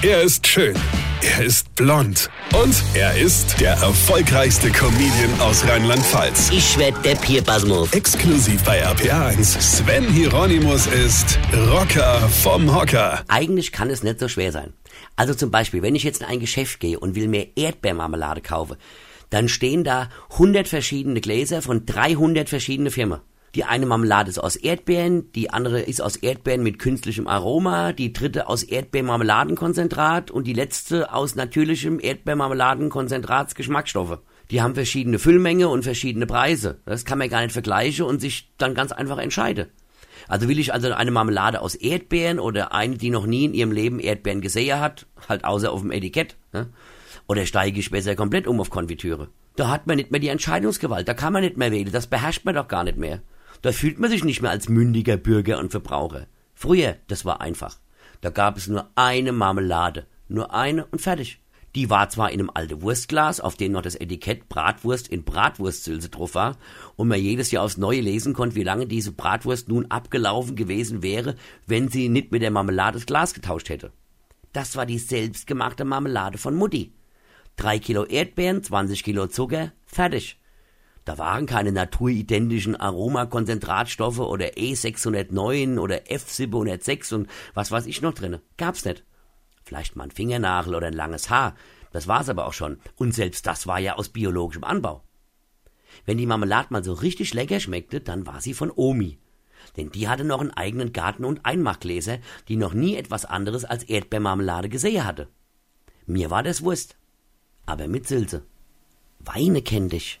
Er ist schön. Er ist blond. Und er ist der erfolgreichste Comedian aus Rheinland-Pfalz. Ich werd der Pierpasmus. Exklusiv bei RPA1. Sven Hieronymus ist Rocker vom Hocker. Eigentlich kann es nicht so schwer sein. Also zum Beispiel, wenn ich jetzt in ein Geschäft gehe und will mir Erdbeermarmelade kaufen, dann stehen da 100 verschiedene Gläser von 300 verschiedene Firmen. Die eine Marmelade ist aus Erdbeeren, die andere ist aus Erdbeeren mit künstlichem Aroma, die dritte aus Erdbeermarmeladenkonzentrat und die letzte aus natürlichem Erdbeermarmeladenkonzentrats Geschmacksstoffe. Die haben verschiedene Füllmenge und verschiedene Preise. Das kann man gar nicht vergleichen und sich dann ganz einfach entscheiden. Also will ich also eine Marmelade aus Erdbeeren oder eine, die noch nie in ihrem Leben Erdbeeren gesehen hat, halt außer auf dem Etikett, ne? oder steige ich besser komplett um auf Konfitüre? Da hat man nicht mehr die Entscheidungsgewalt, da kann man nicht mehr wählen, das beherrscht man doch gar nicht mehr. Da fühlt man sich nicht mehr als mündiger Bürger und Verbraucher. Früher, das war einfach. Da gab es nur eine Marmelade, nur eine und fertig. Die war zwar in einem alten Wurstglas, auf dem noch das Etikett Bratwurst in Bratwurstsülse drauf war und man jedes Jahr aufs Neue lesen konnte, wie lange diese Bratwurst nun abgelaufen gewesen wäre, wenn sie nicht mit der Marmelade das Glas getauscht hätte. Das war die selbstgemachte Marmelade von Mutti. Drei Kilo Erdbeeren, 20 Kilo Zucker, fertig. Da waren keine naturidentischen Aromakonzentratstoffe oder E609 oder F706 und was weiß ich noch drinne. Gab's nicht. Vielleicht mal ein Fingernagel oder ein langes Haar. Das war's aber auch schon. Und selbst das war ja aus biologischem Anbau. Wenn die Marmelade mal so richtig lecker schmeckte, dann war sie von Omi. Denn die hatte noch einen eigenen Garten und Einmachgläser, die noch nie etwas anderes als Erdbeermarmelade gesehen hatte. Mir war das Wurst. Aber mit Silse. Weine kenn dich